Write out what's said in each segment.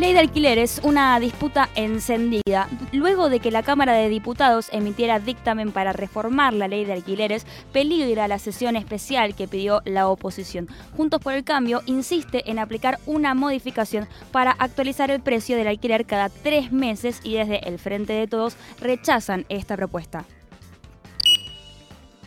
Ley de alquileres, una disputa encendida. Luego de que la Cámara de Diputados emitiera dictamen para reformar la ley de alquileres, peligra la sesión especial que pidió la oposición. Juntos por el Cambio insiste en aplicar una modificación para actualizar el precio del alquiler cada tres meses y desde el Frente de Todos rechazan esta propuesta.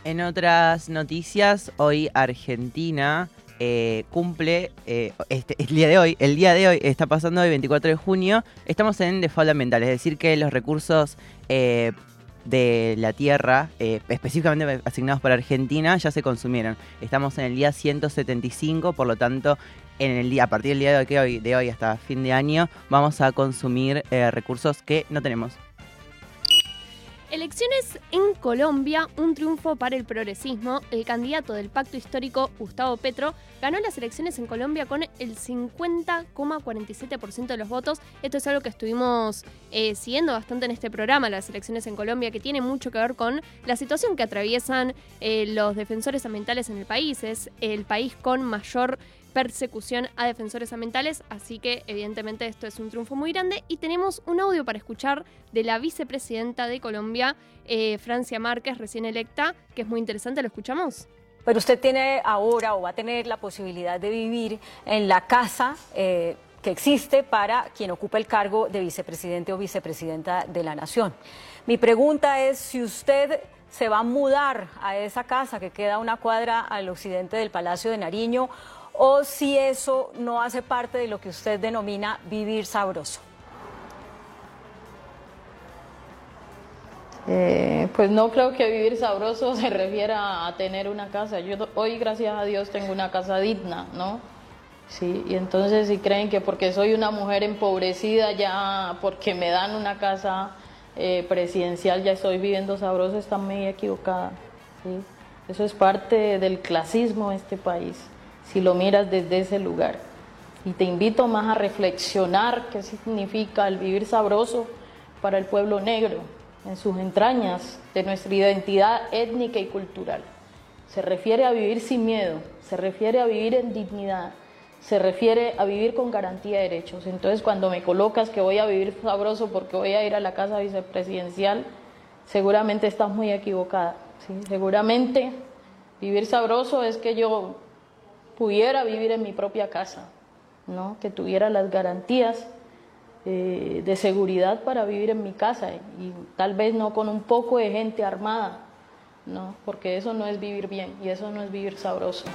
En otras noticias, hoy Argentina eh, cumple eh, este, el día de hoy. El día de hoy está pasando el 24 de junio. Estamos en default ambiental, es decir, que los recursos eh, de la tierra, específicamente asignados para Argentina, ya se consumieron. Estamos en el día 175, por lo tanto, en el día, a partir del día de hoy, de hoy hasta fin de año, vamos a consumir recursos que no tenemos. Elecciones en Colombia, un triunfo para el progresismo. El candidato del pacto histórico, Gustavo Petro, ganó las elecciones en Colombia con el 50,47% de los votos. Esto es algo que estuvimos eh, siguiendo bastante en este programa, las elecciones en Colombia, que tiene mucho que ver con la situación que atraviesan eh, los defensores ambientales en el país. Es el país con mayor persecución a defensores ambientales, así que evidentemente esto es un triunfo muy grande y tenemos un audio para escuchar de la vicepresidenta de Colombia, eh, Francia Márquez, recién electa, que es muy interesante, ¿lo escuchamos? Pero usted tiene ahora o va a tener la posibilidad de vivir en la casa eh, que existe para quien ocupa el cargo de vicepresidente o vicepresidenta de la nación. Mi pregunta es si usted se va a mudar a esa casa que queda a una cuadra al occidente del Palacio de Nariño o si eso no hace parte de lo que usted denomina vivir sabroso. Eh, pues no creo que vivir sabroso se refiera a tener una casa. Yo hoy, gracias a Dios, tengo una casa digna, ¿no? Sí, y entonces si creen que porque soy una mujer empobrecida ya, porque me dan una casa eh, presidencial, ya estoy viviendo sabroso, están muy equivocada. ¿sí? Eso es parte del clasismo de este país si lo miras desde ese lugar. Y te invito más a reflexionar qué significa el vivir sabroso para el pueblo negro en sus entrañas de nuestra identidad étnica y cultural. Se refiere a vivir sin miedo, se refiere a vivir en dignidad, se refiere a vivir con garantía de derechos. Entonces cuando me colocas que voy a vivir sabroso porque voy a ir a la casa vicepresidencial, seguramente estás muy equivocada. ¿sí? Seguramente vivir sabroso es que yo pudiera vivir en mi propia casa, ¿no? que tuviera las garantías eh, de seguridad para vivir en mi casa y tal vez no con un poco de gente armada, ¿no? porque eso no es vivir bien y eso no es vivir sabroso.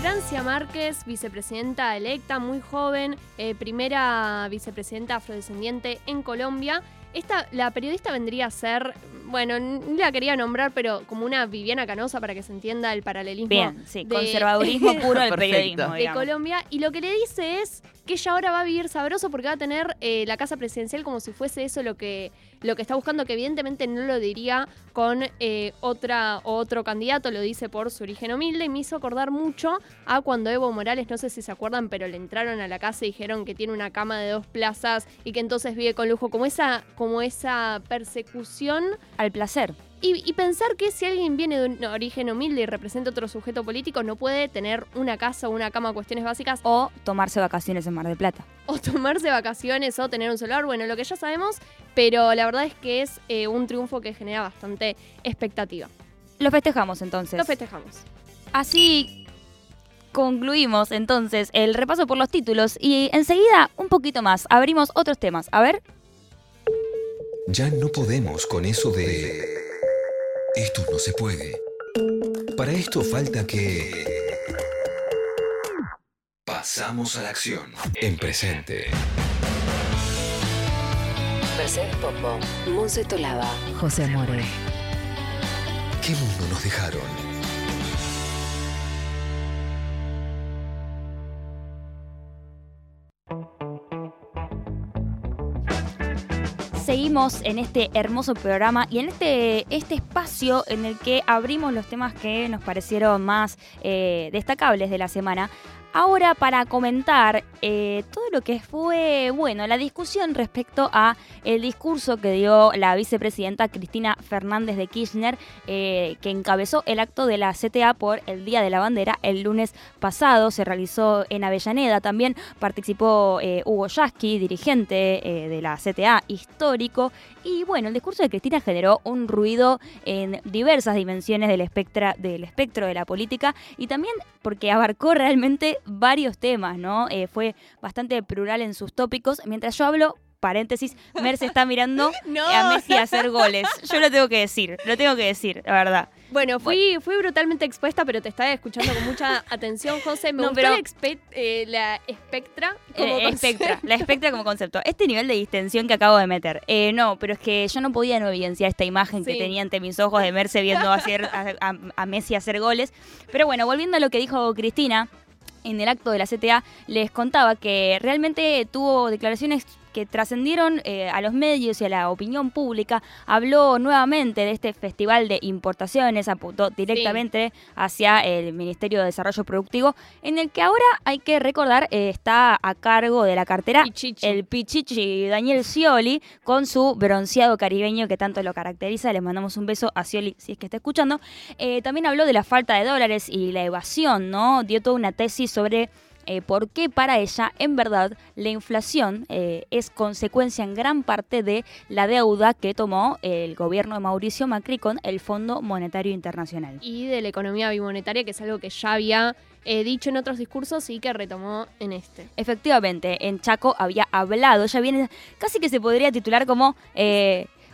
Francia Márquez, vicepresidenta electa, muy joven, eh, primera vicepresidenta afrodescendiente en Colombia. Esta, la periodista vendría a ser bueno, ni la quería nombrar, pero como una Viviana Canosa para que se entienda el paralelismo. Bien, sí, conservadurismo puro del periodismo. De Colombia. Y lo que le dice es que ella ahora va a vivir sabroso porque va a tener eh, la casa presidencial como si fuese eso lo que, lo que está buscando, que evidentemente no lo diría con eh, otra, otro candidato, lo dice por su origen humilde, y me hizo acordar mucho a cuando Evo Morales, no sé si se acuerdan, pero le entraron a la casa y dijeron que tiene una cama de dos plazas y que entonces vive con lujo, como esa, como esa persecución al placer. Y, pensar que si alguien viene de un origen humilde y representa otro sujeto político, no puede tener una casa o una cama, cuestiones básicas. O tomarse vacaciones en Mar del Plata. O tomarse vacaciones o tener un celular, bueno, lo que ya sabemos, pero la verdad es que es eh, un triunfo que genera bastante expectativa. Lo festejamos entonces. Lo festejamos. Así concluimos entonces el repaso por los títulos y enseguida un poquito más. Abrimos otros temas. A ver. Ya no podemos con eso de... Esto no se puede. Para esto falta que... Pasamos a la acción. En presente. Mercedes Popo, Monse Tolaba, José More. ¿Qué mundo nos dejaron? En este hermoso programa y en este, este espacio en el que abrimos los temas que nos parecieron más eh, destacables de la semana. Ahora para comentar eh, todo lo que fue, bueno, la discusión respecto a el discurso que dio la vicepresidenta Cristina Fernández de Kirchner, eh, que encabezó el acto de la CTA por el Día de la Bandera el lunes pasado, se realizó en Avellaneda, también participó eh, Hugo Yasky, dirigente de la CTA histórico, y bueno, el discurso de Cristina generó un ruido en diversas dimensiones del, espectra, del espectro de la política y también porque abarcó realmente varios temas, ¿no? Eh, fue bastante plural en sus tópicos. Mientras yo hablo, paréntesis, Merce está mirando a Messi a hacer goles. Yo lo tengo que decir, lo tengo que decir, la verdad. Bueno, fui, fui brutalmente expuesta, pero te estaba escuchando con mucha atención, José. Me gustó la, eh, la, espectra como eh, espectra, la espectra como concepto. Este nivel de distensión que acabo de meter. Eh, no, pero es que yo no podía no evidenciar esta imagen que tenía ante mis ojos de Merce viendo hacer, a Messi hacer goles. Pero bueno, volviendo a lo que dijo Cristina, en el acto de la CTA les contaba que realmente tuvo declaraciones que trascendieron eh, a los medios y a la opinión pública, habló nuevamente de este festival de importaciones, apuntó directamente hacia el Ministerio de Desarrollo Productivo, en el que ahora hay que recordar eh, está a cargo de la cartera el Pichichi Daniel Scioli con su bronceado caribeño que tanto lo caracteriza. Le mandamos un beso a Scioli si es que está escuchando. Eh, también habló de la falta de dólares y la evasión, ¿no? Dio toda una tesis sobre eh, porque para ella, en verdad, la inflación eh, es consecuencia en gran parte de la deuda que tomó el gobierno de Mauricio Macri con el Fondo Monetario Internacional. Y de la economía bimonetaria, que es algo que ya había eh, dicho en otros discursos y que retomó en este. Efectivamente, en Chaco había hablado, ya viene, casi que se podría titular como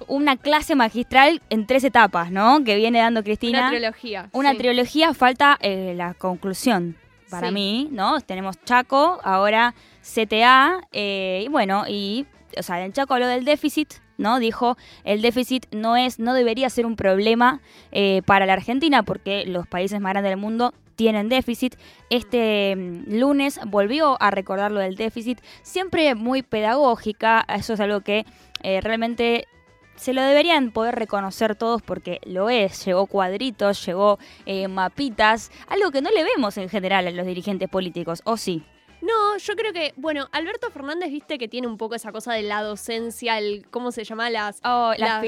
una clase magistral en tres etapas, ¿no? Que viene dando Cristina. Una trilogía. Una trilogía, falta la conclusión para mí, ¿no? Tenemos Chaco, ahora CTA, eh, y bueno, y, o sea, en Chaco habló del déficit, ¿no? Dijo, el déficit no es, no debería ser un problema eh, para la Argentina porque los países más grandes del mundo tienen déficit. Este mm, lunes volvió a recordar lo del déficit, siempre muy pedagógica, eso es algo que eh, realmente se lo deberían poder reconocer todos porque lo es. Llegó cuadritos, llegó eh, mapitas, algo que no le vemos en general a los dirigentes políticos, ¿o sí? No, yo creo que, bueno, Alberto Fernández, viste que tiene un poco esa cosa de la docencia, el, ¿cómo se llama? Las, oh, las,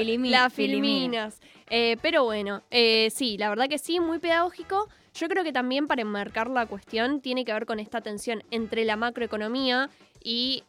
filminas. Eh, pero bueno, eh, sí, la verdad que sí, muy pedagógico. Yo creo que también para enmarcar la cuestión tiene que ver con esta tensión entre la macroeconomía y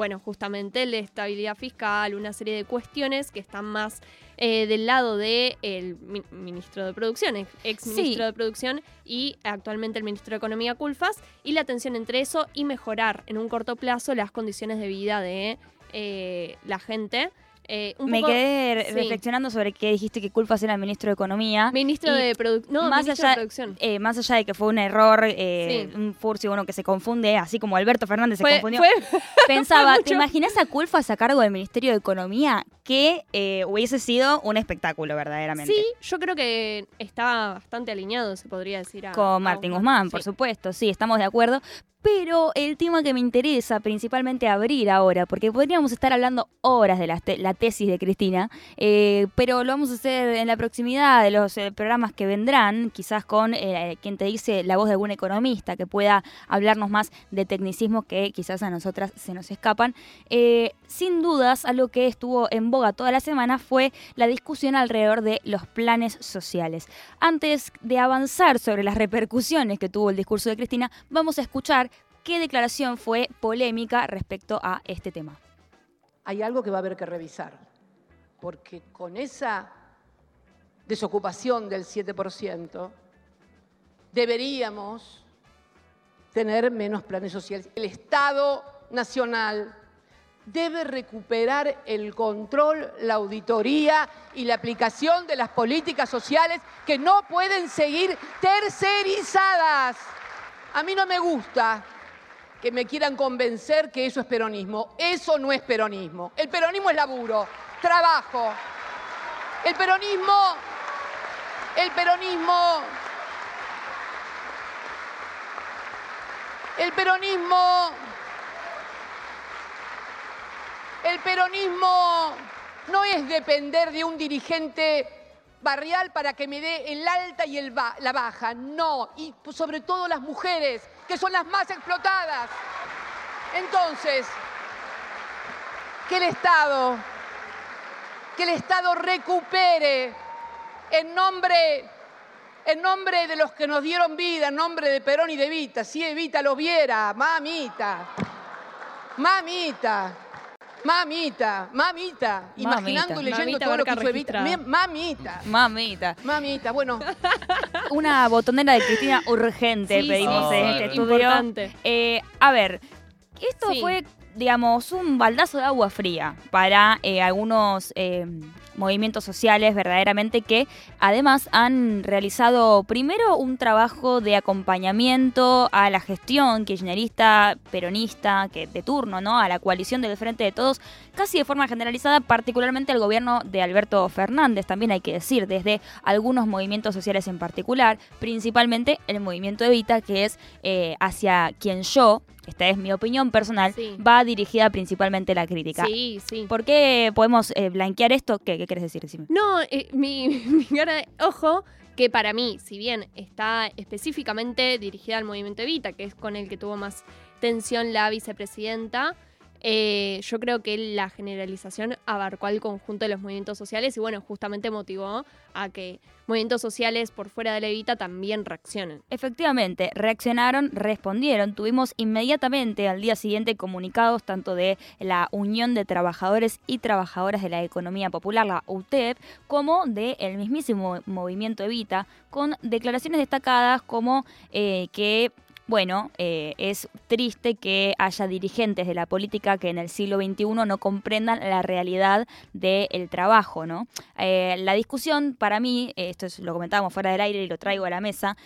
bueno, justamente la estabilidad fiscal, una serie de cuestiones que están más eh, del lado del el ministro de Producción, ex ministro de Producción y actualmente el ministro de Economía Culfas, y la tensión entre eso y mejorar en un corto plazo las condiciones de vida de eh, la gente. Eh, me quedé reflexionando sobre qué dijiste que Culfas era el ministro de Economía. Ministro de, no, más allá, de Producción. Eh, más allá de que fue un error, eh, un furcio, uno que se confunde, así como Alberto Fernández se confundió. pensaba, ¿te imaginas a Culfas a cargo del Ministerio de Economía? Que hubiese sido un espectáculo, verdaderamente. Sí, yo creo que está bastante alineado, se podría decir. Con Martín Guzmán, por supuesto, sí, estamos de acuerdo. Pero el tema que me interesa principalmente abrir ahora, porque podríamos estar hablando horas de la, tesis de Cristina, eh, pero lo vamos a hacer en la proximidad de los eh, programas que vendrán, quizás con eh, quien te dice la voz de algún economista que pueda hablarnos más de tecnicismos que quizás a nosotras se nos escapan. sin dudas, algo que estuvo en boga toda la semana fue la discusión alrededor de los planes sociales. Antes de avanzar sobre las repercusiones que tuvo el discurso de Cristina, vamos a escuchar qué declaración fue polémica respecto a este tema. Hay algo que va a haber que revisar, porque con esa desocupación del 7%, deberíamos tener menos planes sociales. El Estado Nacional debe recuperar el control, la auditoría y la aplicación de las políticas sociales que no pueden seguir tercerizadas. A mí no me gusta que me quieran convencer que eso es peronismo. Eso no es peronismo. El peronismo es laburo, trabajo. El peronismo, el peronismo, el peronismo, el peronismo no es depender de un dirigente barrial para que me dé el alta y el la baja. No, y sobre todo las mujeres, que son las más explotadas. Entonces, que el Estado, que el Estado recupere en nombre, en nombre de los que nos dieron vida, en nombre de Perón y de Evita, si Evita lo viera, mamita, mamita. Mamita, mamita, imaginando y leyendo Mamita todo lo que Evita. Mi- Mamita, Mamita. mamita, bueno, Una botonera de Cristina urgente Sí, pedimos sí, en sí, este estudio. importante. Eh, a ver, esto Sí. fue, digamos, un baldazo de agua fría para eh, algunos eh, movimientos sociales verdaderamente que además han realizado primero un trabajo de acompañamiento a la gestión kirchnerista, peronista, que de turno, ¿no? A la coalición del Frente de Todos, casi de forma generalizada, particularmente al gobierno de Alberto Fernández, también hay que decir, desde algunos movimientos sociales en particular, principalmente el movimiento Evita, que es eh, hacia quien yo, esta es mi opinión personal, Sí. va dirigida principalmente la crítica. Sí, sí. ¿Por qué podemos eh, blanquear esto? ¿Qué, qué quieres decir? Decime. No, eh, mi, mi cara de- Ojo, que para mí, si bien está específicamente dirigida al movimiento Evita, que es con el que tuvo más tensión la vicepresidenta, eh, yo creo que la generalización abarcó al conjunto de los movimientos sociales y bueno, justamente motivó a que movimientos sociales por fuera de la Evita también reaccionen. Efectivamente, reaccionaron, respondieron. Tuvimos inmediatamente al día siguiente comunicados tanto de la Unión de Trabajadores y Trabajadoras de la Economía Popular, la UTEP, como del mismísimo movimiento Evita, con declaraciones destacadas como eh, que bueno, eh, es triste que haya dirigentes de la política que en el siglo XXI no comprendan la realidad del trabajo, ¿no? Eh, la discusión, para mí, eh, esto es, lo comentábamos fuera del aire y lo traigo a la mesa,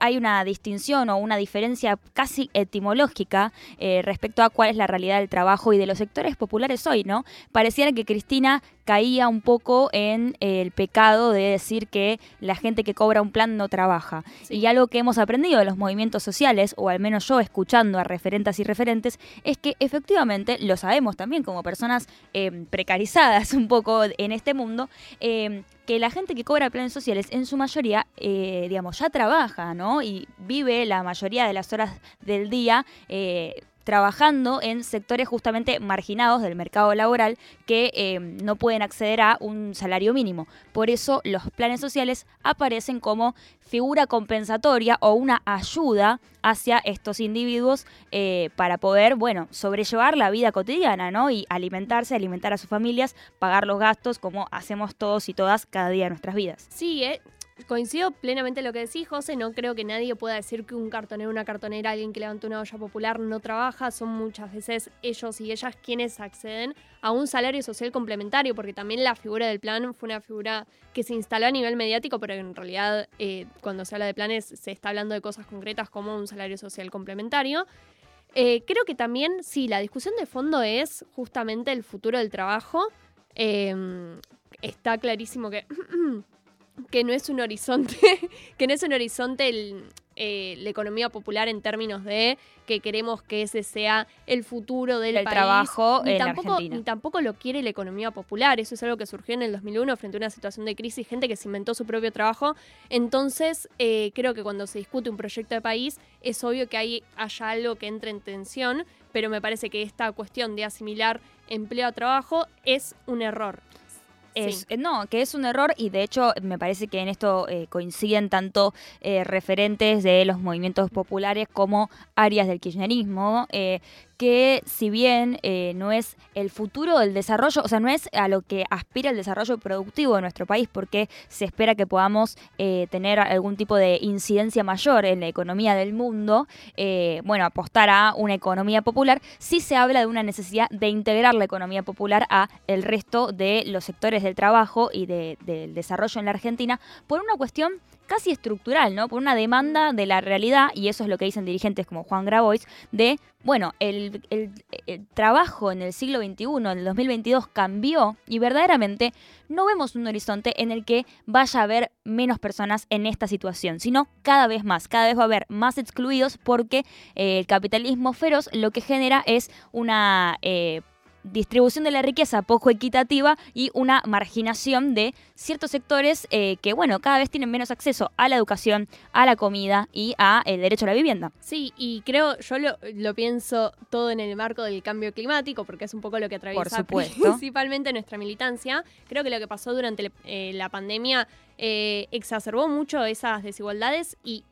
hay una distinción o una diferencia casi etimológica respecto a cuál es la realidad del trabajo y de los sectores populares hoy, ¿no? Pareciera que Cristina caía un poco en eh, el pecado de decir que la gente que cobra un plan no trabaja. Sí. Y algo que hemos aprendido de los movimientos sociales, o al menos yo escuchando a referentas y referentes, es que efectivamente lo sabemos también como personas eh, precarizadas un poco en este mundo, eh, que la gente que cobra planes sociales en su mayoría, eh, digamos, ya trabaja, ¿no? Y vive la mayoría de las horas del día. Trabajando en sectores justamente marginados del mercado laboral que eh, no pueden acceder a un salario mínimo. Por eso los planes sociales aparecen como figura compensatoria o una ayuda hacia estos individuos eh, para poder, bueno, sobrellevar la vida cotidiana, ¿no? Y alimentarse, alimentar a sus familias, pagar los gastos como hacemos todos y todas cada día de nuestras vidas. Sí, coincido plenamente en lo que decís, José. No creo que nadie pueda decir que un cartonero, una cartonera, alguien que levanta una olla popular no trabaja. Son muchas veces ellos y ellas quienes acceden a un salario social complementario, porque también la figura del plan fue una figura que se instaló a nivel mediático, pero en realidad eh, cuando se habla de planes se está hablando de cosas concretas como un salario social complementario. Eh, creo que también, sí, la discusión de fondo es justamente el futuro del trabajo. Eh, está clarísimo que que no es un horizonte, que no es un horizonte el, eh, la economía popular en términos de que queremos que ese sea el futuro del El país. trabajo ni en tampoco, Argentina. Ni tampoco lo quiere la economía popular. Eso es algo que surgió en el 2001 frente a una situación de crisis, gente que se inventó su propio trabajo. Entonces, eh, creo que cuando se discute un proyecto de país, es obvio que hay, haya algo que entre en tensión, pero me parece que esta cuestión de asimilar empleo a trabajo es un error. Es, eh, No, que es un error y de hecho me parece que en esto eh, coinciden tanto eh, referentes de los movimientos populares como áreas del kirchnerismo, eh, que si bien eh, no es el futuro del desarrollo, o sea, no es a lo que aspira el desarrollo productivo de nuestro país, porque se espera que podamos eh, tener algún tipo de incidencia mayor en la economía del mundo, eh, bueno, apostar a una economía popular, sí se habla de una necesidad de integrar la economía popular a el resto de los sectores del trabajo y de- del desarrollo en la Argentina por una cuestión casi estructural, ¿no? Por una demanda de la realidad, y eso es lo que dicen dirigentes como Juan Grabois, de, bueno, el, el- el trabajo en el siglo XXI, en el 2022, cambió y verdaderamente no vemos un horizonte en el que vaya a haber menos personas en esta situación, sino cada vez más, cada vez va a haber más excluidos porque eh, el capitalismo feroz lo que genera es una... eh, distribución de la riqueza poco equitativa y una marginación de ciertos sectores eh, que, bueno, cada vez tienen menos acceso a la educación, a la comida y a el derecho a la vivienda. Sí, y creo, yo lo, lo pienso todo en el marco del cambio climático, porque es un poco lo que atraviesa principalmente nuestra militancia. Creo que lo que pasó durante eh, la pandemia eh, exacerbó mucho esas desigualdades y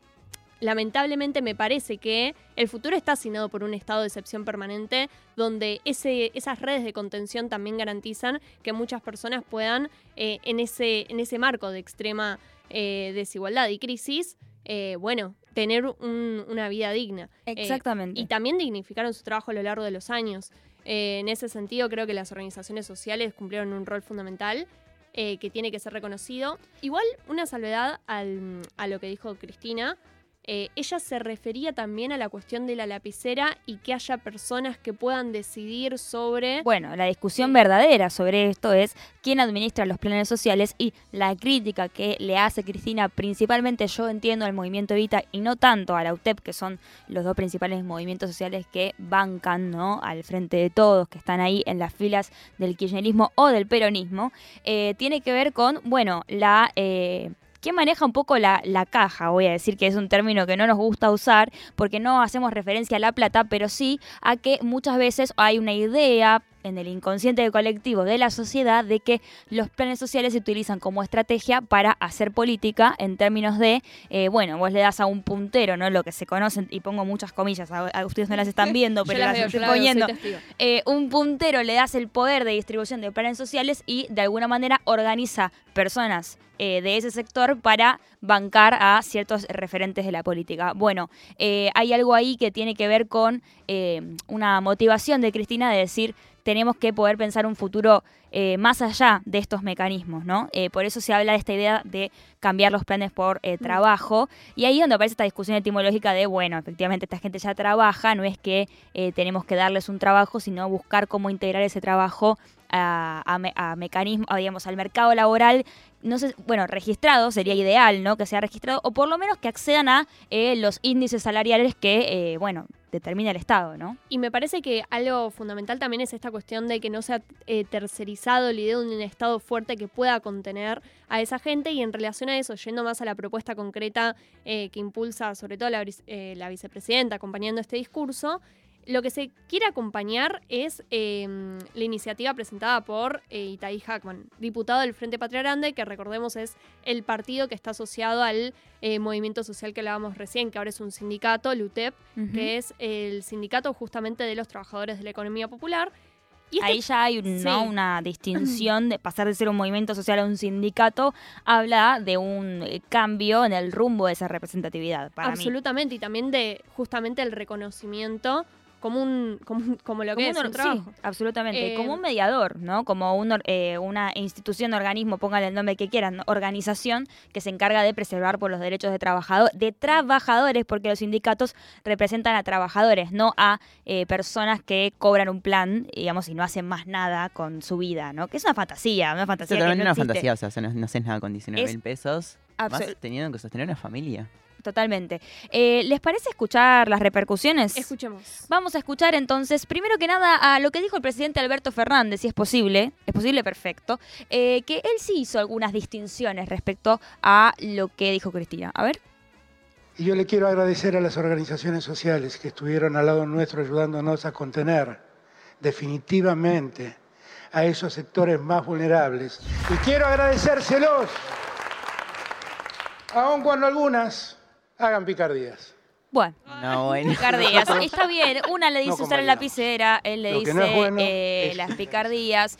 lamentablemente me parece que el futuro está asignado por un estado de excepción permanente donde ese, esas redes de contención también garantizan que muchas personas puedan, eh, en, ese, en ese marco de extrema eh, desigualdad y crisis, eh, bueno, tener un- una vida digna. Exactamente. y también dignificaron su trabajo a lo largo de los años. En ese sentido, creo que las organizaciones sociales cumplieron un rol fundamental eh, que tiene que ser reconocido. Igual, una salvedad al- a lo que dijo Cristina. Eh, ella se refería también a la cuestión de la lapicera y que haya personas que puedan decidir sobre... Bueno, la discusión verdadera sobre esto es quién administra los planes sociales y la crítica que le hace Cristina, principalmente yo entiendo al movimiento Evita y no tanto a la UTEP, que son los dos principales movimientos sociales que bancan ¿no? al frente de todos, que están ahí en las filas del kirchnerismo o del peronismo, eh, tiene que ver con, bueno, la... eh, ¿Quién maneja un poco la, la caja? Voy a decir que es un término que no nos gusta usar porque no hacemos referencia a la plata, pero sí a que muchas veces hay una idea en el inconsciente colectivo de la sociedad de que los planes sociales se utilizan como estrategia para hacer política en términos de, eh, bueno, vos le das a un puntero, ¿no? Lo que se conocen, y pongo muchas comillas, a, a ustedes no las están viendo, pero las las, estoy veo, poniendo. Eh, un puntero le das el poder de distribución de planes sociales y de alguna manera organiza personas eh, de ese sector para bancar a ciertos referentes de la política. Bueno, hay algo ahí que tiene que ver con una motivación de Cristina de decir tenemos que poder pensar un futuro eh, más allá de estos mecanismos, ¿no? Eh, por eso se habla de esta idea de cambiar los planes por eh, trabajo y ahí es donde aparece esta discusión etimológica de, bueno, efectivamente esta gente ya trabaja, no es que eh, tenemos que darles un trabajo, sino buscar cómo integrar ese trabajo a, a me- a mecanismo, digamos, al mercado laboral, no sé, bueno, registrado sería ideal, ¿no? Que sea registrado, o por lo menos que accedan a eh, los índices salariales que, eh, bueno, determina el Estado, ¿no? Y me parece que algo fundamental también es esta cuestión de que no sea eh, tercerizado la idea de un Estado fuerte que pueda contener a esa gente y en relación a eso, yendo más a la propuesta concreta eh, que impulsa sobre todo la, la vicepresidenta acompañando este discurso, lo que se quiere acompañar es eh, la iniciativa presentada por eh, Itaí Hackman, diputado del Frente Patria Grande, que recordemos es el partido que está asociado al eh, movimiento social que hablábamos recién, que ahora es un sindicato, el UTEP, que es el sindicato justamente de los trabajadores de la economía popular. Y este- Ahí ya hay un- ¿no? Una distinción de pasar de ser un movimiento social a un sindicato, habla de un eh, cambio en el rumbo de esa representatividad. Para mí. absolutamente, y también de justamente el reconocimiento como un como, un- como lo que Como es un un trabajo. sí, absolutamente. Eh, como un mediador, ¿no? Como un or- eh, una institución, organismo, póngale el nombre que quieran, ¿no? organización que se encarga de preservar por los derechos de trabajador, de trabajadores, porque los sindicatos representan a trabajadores, no a eh, personas que cobran un plan, digamos, y no hacen más nada con su vida, ¿no? Que es una fantasía, una fantasía que totalmente no una existe. fantasía, o sea, no, no haces nada con 19 Es mil pesos, más teniendo que sostener una familia. Totalmente. Eh, ¿Les parece escuchar las repercusiones? Escuchemos. Vamos a escuchar entonces, primero que nada, a lo que dijo el presidente Alberto Fernández, si es posible, es posible, perfecto, eh, que él sí hizo algunas distinciones respecto a lo que dijo Cristina. A ver. Y yo le quiero agradecer a las organizaciones sociales que estuvieron al lado nuestro ayudándonos a contener definitivamente a esos sectores más vulnerables. Y quiero agradecérselos, aun cuando algunas hagan picardías. Bueno. No, bueno. Picardías. Está bien. Una le dice No usar la lapicera, él le Lo dice no es bueno eh, las picardías.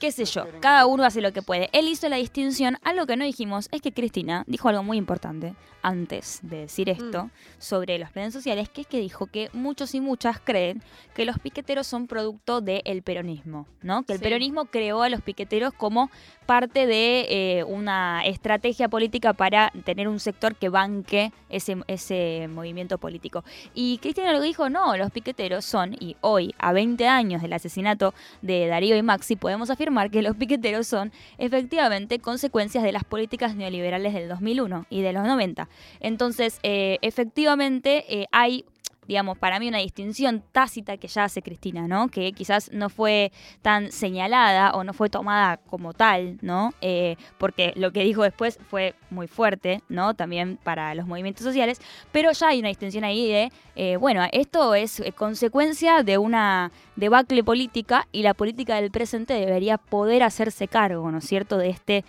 Qué sé yo, cada uno hace lo que puede. Él hizo la distinción. Algo que no dijimos es que Cristina dijo algo muy importante antes de decir esto Mm. sobre los planes sociales, que es que dijo que muchos y muchas creen que los piqueteros son producto del peronismo, ¿no? Que el Sí. peronismo creó a los piqueteros como parte de eh, una estrategia política para tener un sector que banque ese, ese movimiento político. Y Cristina lo dijo, no, los piqueteros son, y hoy, a 20 años del asesinato de Darío y Maxi, podemos afirmar que los piqueteros son efectivamente consecuencias de las políticas neoliberales del 2001 y de los 90. Entonces, eh, efectivamente, eh, hay digamos, para mí una distinción tácita que ya hace Cristina, ¿no? Que quizás no fue tan señalada o no fue tomada como tal, ¿no? Eh, porque lo que dijo después fue muy fuerte, ¿no? También para los movimientos sociales, pero ya hay una distinción ahí de, eh, bueno, esto es eh, consecuencia de una debacle política y la política del presente debería poder hacerse cargo, ¿no es cierto?, de este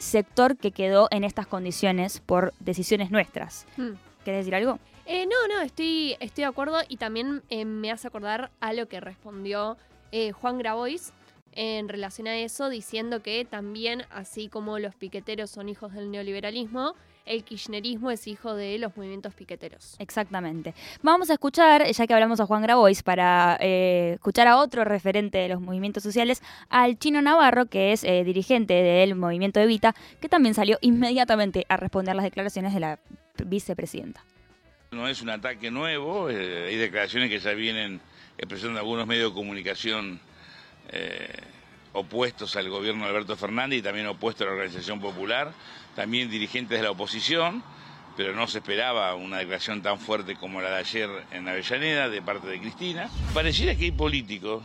sector que quedó en estas condiciones por decisiones nuestras. Hmm. ¿Querés decir algo? Eh, no, no, estoy, estoy de acuerdo y también eh, me hace acordar a lo que respondió eh, Juan Grabois en relación a eso, diciendo que también, así como los piqueteros son hijos del neoliberalismo, el kirchnerismo es hijo de los movimientos piqueteros. Exactamente. Vamos a escuchar, ya que hablamos a Juan Grabois, para escuchar a otro referente de los movimientos sociales, al Chino Navarro, que es dirigente del movimiento Evita, que también salió inmediatamente a responder las declaraciones de la vicepresidenta. No es un ataque nuevo, eh, hay declaraciones que ya vienen expresando algunos medios de comunicación eh, opuestos al gobierno de Alberto Fernández y también opuestos a la Organización Popular, también dirigentes de la oposición, pero no se esperaba una declaración tan fuerte como la de ayer en Avellaneda de parte de Cristina. Pareciera que hay políticos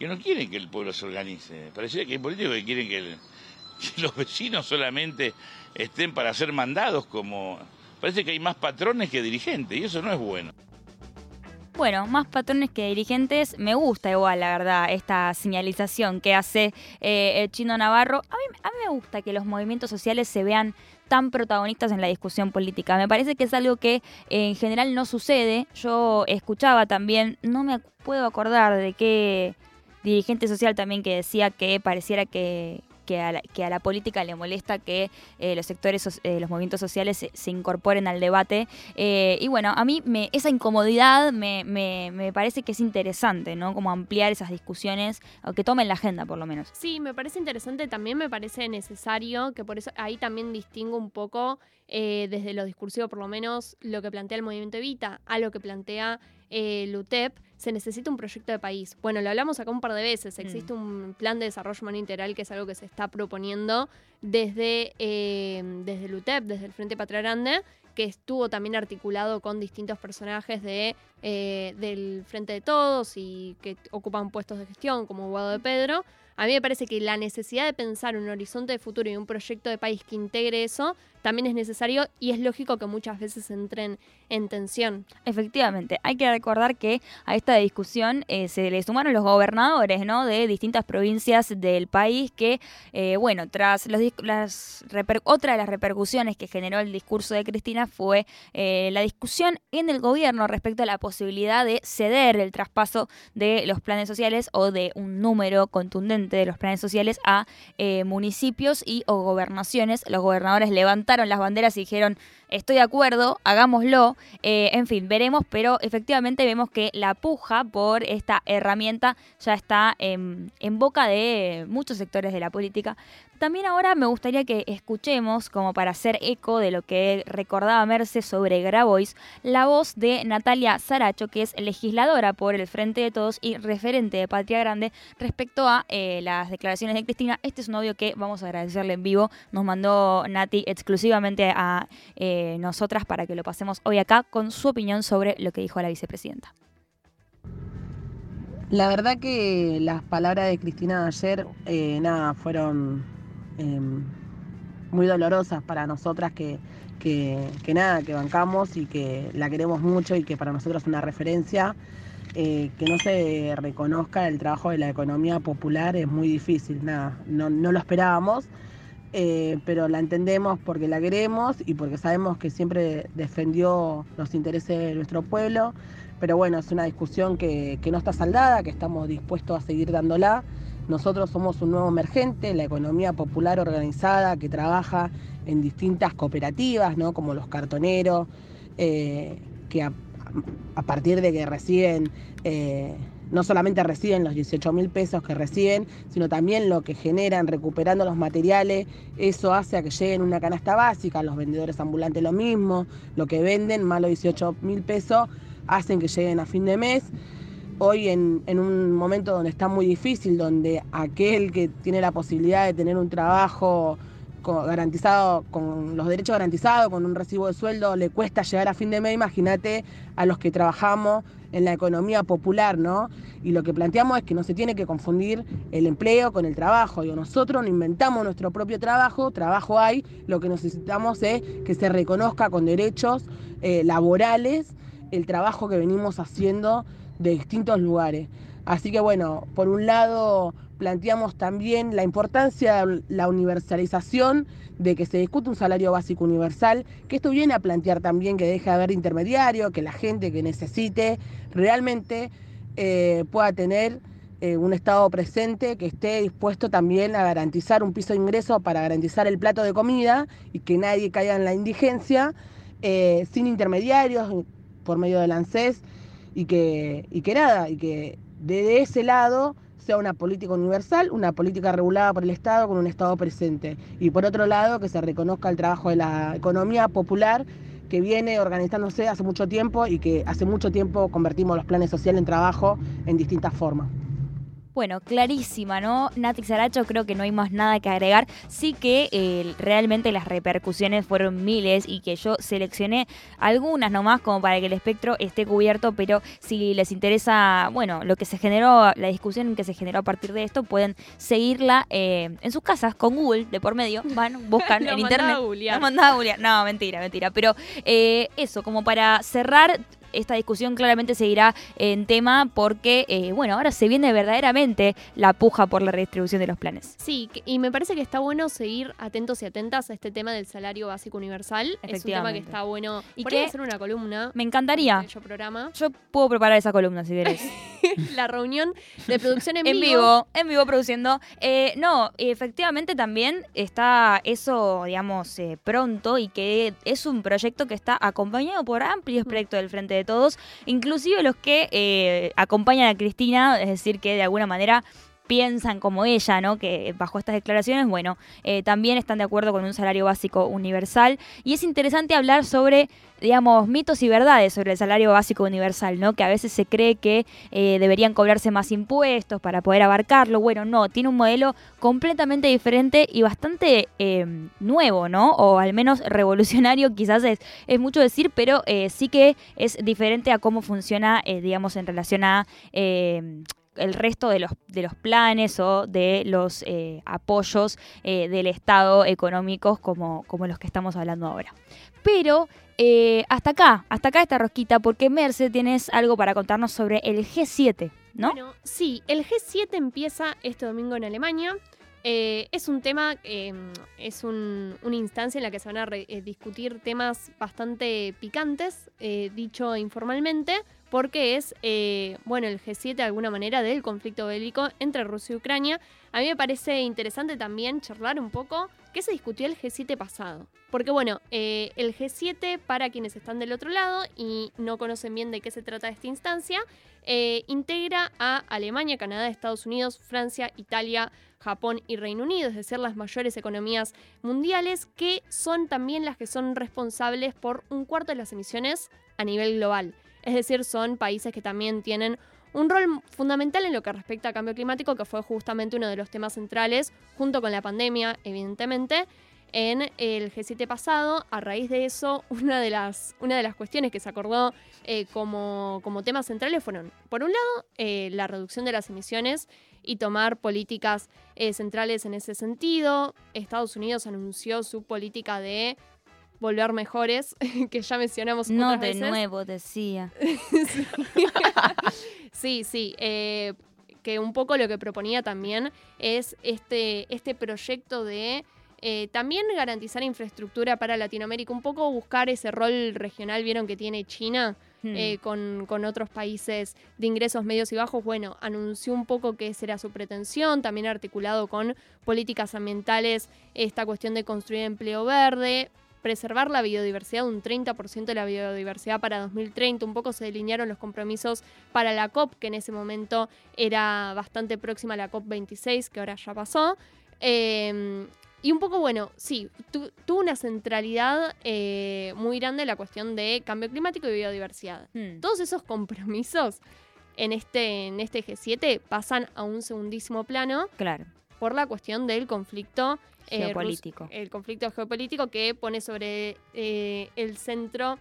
que no quieren que el pueblo se organice, pareciera que hay políticos que quieren que los vecinos solamente estén para ser mandados como Parece que hay más patrones que dirigentes y eso no es bueno. Bueno, más patrones que dirigentes, me gusta igual, la verdad, esta señalización que hace eh, el chino Navarro. A mí, a mí me gusta que los movimientos sociales se vean tan protagonistas en la discusión política. Me parece que es algo que en general no sucede. Yo escuchaba también, no me puedo acordar de qué dirigente social también que decía que pareciera que, que a la, política le molesta que eh, los sectores, eh, los movimientos sociales se, incorporen al debate. Eh, y bueno, a mí me, esa incomodidad me, parece que es interesante, ¿no? Como ampliar esas discusiones, o que tomen la agenda por lo menos. Sí, me parece interesante, también me parece necesario, que por eso ahí también distingo un poco desde lo discursivo, por lo menos, lo que plantea el movimiento Evita a lo que plantea el UTEP se necesita un proyecto de país. Bueno, lo hablamos acá un par de veces. Mm. Existe un plan de desarrollo humano integral que es algo que se está proponiendo desde, eh, desde el UTEP, desde el Frente Patria Grande, que estuvo también articulado con distintos personajes de, eh, del Frente de Todos y que ocupan puestos de gestión, como Guado de Pedro. A mí me parece que la necesidad de pensar un horizonte de futuro y un proyecto de país que integre eso también es necesario y es lógico que muchas veces entren en tensión. Efectivamente, hay que recordar que a esta discusión eh, se le sumaron los gobernadores ¿no? de distintas provincias del país que, eh, bueno, tras las otra de las repercusiones que generó el discurso de Cristina fue eh, la discusión en el gobierno respecto a la posibilidad de ceder el traspaso de los planes sociales o de un número contundente de los planes sociales a municipios y o gobernaciones. Los gobernadores las banderas y dijeron, estoy de acuerdo, hagámoslo. Eh, en fin, veremos, pero efectivamente vemos que la puja por esta herramienta ya está en boca de muchos sectores de la política. También ahora me gustaría que escuchemos, como para hacer eco de lo que recordaba Merce sobre Grabois, la voz de Natalia Saracho, que es legisladora por el Frente de Todos y referente de Patria Grande respecto a eh, las declaraciones de Cristina. Este es un audio que vamos a agradecerle en vivo. Nos mandó Nati exclusivamente a eh, nosotras para que lo pasemos hoy acá con su opinión sobre lo que dijo la vicepresidenta. La verdad que las palabras de Cristina de ayer, eh, nada, fueron Em, muy dolorosas para nosotras que, nada, que bancamos y que la queremos mucho y que para nosotros es una referencia. Eh, que no se reconozca el trabajo de la economía popular es muy difícil, nada, no, lo esperábamos, eh, pero la entendemos porque la queremos y porque sabemos que siempre defendió los intereses de nuestro pueblo, pero bueno, es una discusión que, que no está saldada, que estamos dispuestos a seguir dándola nosotros somos un nuevo emergente, la economía popular organizada que trabaja en distintas cooperativas, ¿no? como los cartoneros, eh, que a, partir de que reciben, eh, no solamente reciben los 18 mil pesos que reciben, sino también lo que generan recuperando los materiales, eso hace a que lleguen una canasta básica, los vendedores ambulantes lo mismo, lo que venden más los 18 mil pesos hacen que lleguen a fin de mes. Hoy en, un momento donde está muy difícil, donde aquel que tiene la posibilidad de tener un trabajo garantizado, con los derechos garantizados, con un recibo de sueldo, le cuesta llegar a fin de mes, imagínate a los que trabajamos en la economía popular, ¿no? Y lo que planteamos es que no se tiene que confundir el empleo con el trabajo. Digo, nosotros no inventamos nuestro propio trabajo, trabajo hay, lo que necesitamos es que se reconozca con derechos eh, laborales el trabajo que venimos haciendo de distintos lugares. Así que bueno, por un lado planteamos también la importancia de la universalización, de que se discute un salario básico universal, que esto viene a plantear también que deje de haber intermediario, que la gente que necesite realmente eh, pueda tener eh, un Estado presente que esté dispuesto también a garantizar un piso de ingreso para garantizar el plato de comida y que nadie caiga en la indigencia, eh, sin intermediarios, por medio del ANSES, y que, y que nada, y que de ese lado sea una política universal, una política regulada por el Estado con un Estado presente. Y por otro lado, que se reconozca el trabajo de la economía popular que viene organizándose hace mucho tiempo y que hace mucho tiempo convertimos los planes sociales en trabajo en distintas formas. Bueno, clarísima, ¿no? Nati Saracho, creo que no hay más nada que agregar. Sí que eh, realmente las repercusiones fueron miles y que yo seleccioné algunas nomás como para que el espectro esté cubierto, pero si les interesa, bueno, lo que se generó, la discusión que se generó a partir de esto, pueden seguirla eh, en sus casas con Google de por medio. Van, buscan en internet. A No, mentira, mentira. Pero eh, eso, como para cerrar esta discusión claramente seguirá en tema porque, eh, bueno, ahora se viene verdaderamente la puja por la redistribución de los planes. Sí, y me parece que está bueno seguir atentos y atentas a este tema del salario básico universal. Es un tema que está bueno. ¿Y qué? hacer una columna. Me encantaría. Yo programa. Yo puedo preparar esa columna si querés. la reunión de producción en, en vivo. En vivo produciendo. Eh, no, efectivamente también está eso, digamos, eh, pronto y que es un proyecto que está acompañado por amplios proyectos del Frente de Todos, inclusive los que eh, acompañan a Cristina, es decir, que de alguna manera piensan como ella, ¿no? Que bajo estas declaraciones, bueno, eh, también están de acuerdo con un salario básico universal. Y es interesante hablar sobre, digamos, mitos y verdades sobre el salario básico universal, ¿no? Que a veces se cree que eh, deberían cobrarse más impuestos para poder abarcarlo. Bueno, no, tiene un modelo completamente diferente y bastante eh, nuevo, ¿no? O al menos revolucionario, quizás es, es mucho decir, pero sí que es diferente a cómo funciona, digamos, en relación a el resto de los, de los planes o de los eh, apoyos eh, del Estado económicos como, como los que estamos hablando ahora. Pero eh, hasta acá, hasta acá esta rosquita, porque Merce tienes algo para contarnos sobre el G7, ¿no? Bueno, sí, el G7 empieza este domingo en Alemania. Eh, es un tema, eh, es un- una instancia en la que se van a discutir temas bastante picantes, dicho informalmente, porque es, eh, bueno, el G7 de alguna manera del conflicto bélico entre Rusia y Ucrania. A mí me parece interesante también charlar un poco qué se discutió el G7 pasado. Porque bueno, eh, el G7, para quienes están del otro lado y no conocen bien de qué se trata esta instancia, eh, integra a Alemania, Canadá, Estados Unidos, Francia, Italia, Japón y Reino Unido, es decir, las mayores economías mundiales, que son también las que son responsables por un cuarto de las emisiones a nivel global. Es decir, son países que también tienen un rol fundamental en lo que respecta a cambio climático, que fue justamente uno de los temas centrales, junto con la pandemia, evidentemente, en el G7 pasado. A raíz de eso, una de las, una de las cuestiones que se acordó eh, como, como temas centrales fueron, por un lado, eh, la reducción de las emisiones y tomar políticas eh, centrales en ese sentido. Estados Unidos anunció su política de volver mejores, que ya mencionamos No otras de veces. nuevo, decía. Sí, sí. eh, que un poco lo que proponía también es este, este proyecto de eh, también garantizar infraestructura para Latinoamérica, un poco buscar ese rol regional, vieron que tiene China. Hmm. eh, con, con otros países de ingresos medios y bajos, bueno, anunció un poco que esa era su pretensión, también articulado con políticas ambientales, esta cuestión de construir empleo verde, preservar la biodiversidad, un 30% de la biodiversidad para 2030. Un poco se delinearon los compromisos para la COP, que en ese momento era bastante próxima a la COP 26, que ahora ya pasó. Eh, y un poco, bueno, sí, tu- tuvo una centralidad eh, muy grande la cuestión de cambio climático y biodiversidad. Hmm. Todos esos compromisos en este, en este G7 pasan a un segundísimo plano Claro. Por la cuestión del conflicto eh, Geopolítico. rus- el conflicto geopolítico que pone sobre eh, el centro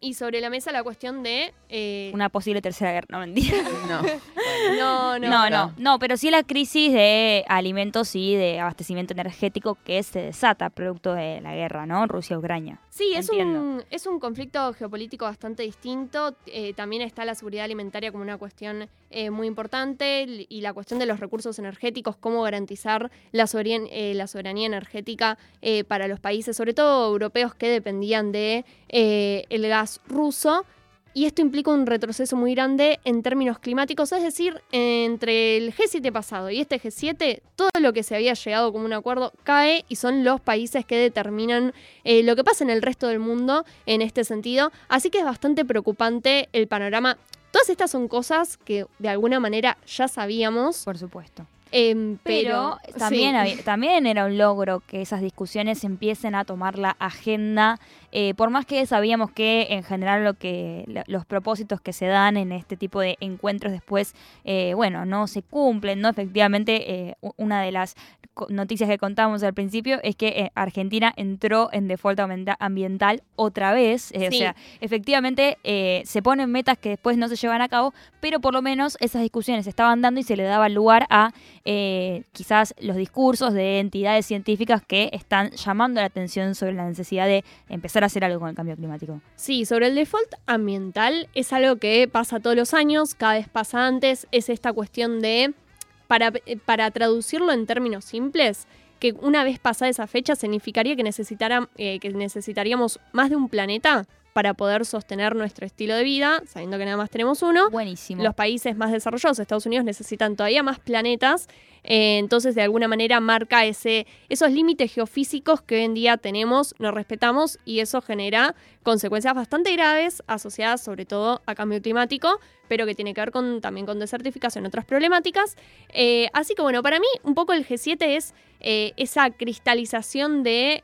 y sobre la mesa la cuestión de eh, Una posible tercera guerra, no mentira. No. no, no, No, no, no, pero sí la crisis de alimentos y de abastecimiento energético que se desata producto de la guerra, ¿no? Rusia-Ucrania. Sí, es Entiendo. un, es un conflicto geopolítico bastante distinto. Eh, también está la seguridad alimentaria como una cuestión eh, muy importante l- y la cuestión de los recursos energéticos, cómo garantizar la, soberan- eh, la soberanía energética eh, para los países, sobre todo europeos que dependían de eh, el gas ruso. Y esto implica un retroceso muy grande en términos climáticos, es decir, entre el G7 pasado y este G7, todo lo que se había llegado como un acuerdo cae y son los países que determinan eh, lo que pasa en el resto del mundo en este sentido. Así que es bastante preocupante el panorama. Todas estas son cosas que de alguna manera ya sabíamos. Por supuesto. Em, Pero, pero, también, sí. había- también era un logro que esas discusiones empiecen a tomar la agenda, eh, por más que sabíamos que en general lo que los propósitos que se dan en este tipo de encuentros después, eh, bueno, no se cumplen, ¿no? Efectivamente, eh, una de las noticias que contamos al principio es que Argentina entró en default ambiental otra vez, Sí. o sea, efectivamente se ponen metas que después no se llevan a cabo, pero por lo menos esas discusiones se estaban dando y se le daba lugar a eh, quizás los discursos de entidades científicas que están llamando la atención sobre la necesidad de empezar a hacer algo con el cambio climático. Sí, sobre el default ambiental es algo que pasa todos los años, cada vez pasa antes, es esta cuestión de, para, eh, para traducirlo en términos simples, que una vez pasada esa fecha significaría que, necesitara, eh, que necesitaríamos más de un planeta para poder sostener nuestro estilo de vida, sabiendo que nada más tenemos uno. Buenísimo. Los países más desarrollados, Estados Unidos, necesitan todavía más planetas. eh, entonces, de alguna manera, marca ese, esos límites geofísicos que hoy en día tenemos, nos respetamos y eso genera consecuencias bastante graves asociadas sobre todo a cambio climático, pero que tiene que ver con, también con desertificación y otras problemáticas. Eh, así que bueno, para mí un poco el G7 es eh, esa cristalización de,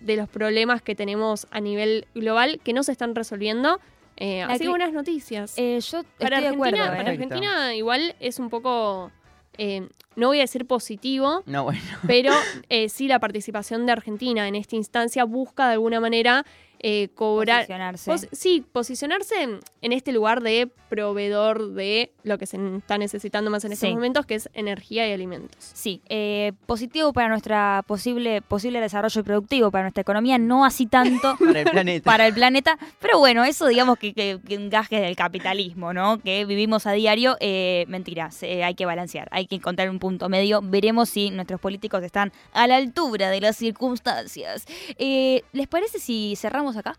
de los problemas que tenemos a nivel global que no se están resolviendo. Eh, así que buenas noticias. Eh, yo Para estoy de Argentina, acuerdo. para ¿eh? Perfecto. Argentina igual es un poco, eh, no voy a decir positivo, No, bueno. pero eh, sí la participación de Argentina en esta instancia busca de alguna manera eh, cobrar... Posicionarse. pos- sí, posicionarse en, en este lugar de proveedor de lo que se está necesitando más en estos Sí. momentos, que es energía y alimentos. Sí, eh, positivo para nuestra posible, posible desarrollo productivo, para nuestra economía, no así tanto Para el planeta. para el planeta, pero bueno, eso digamos que, que, gaje del capitalismo, ¿no? Que vivimos a diario, eh, mentiras, eh, hay que balancear, hay que encontrar un punto medio, veremos si nuestros políticos están a la altura de las circunstancias. Eh, ¿Les parece si cerramos acá?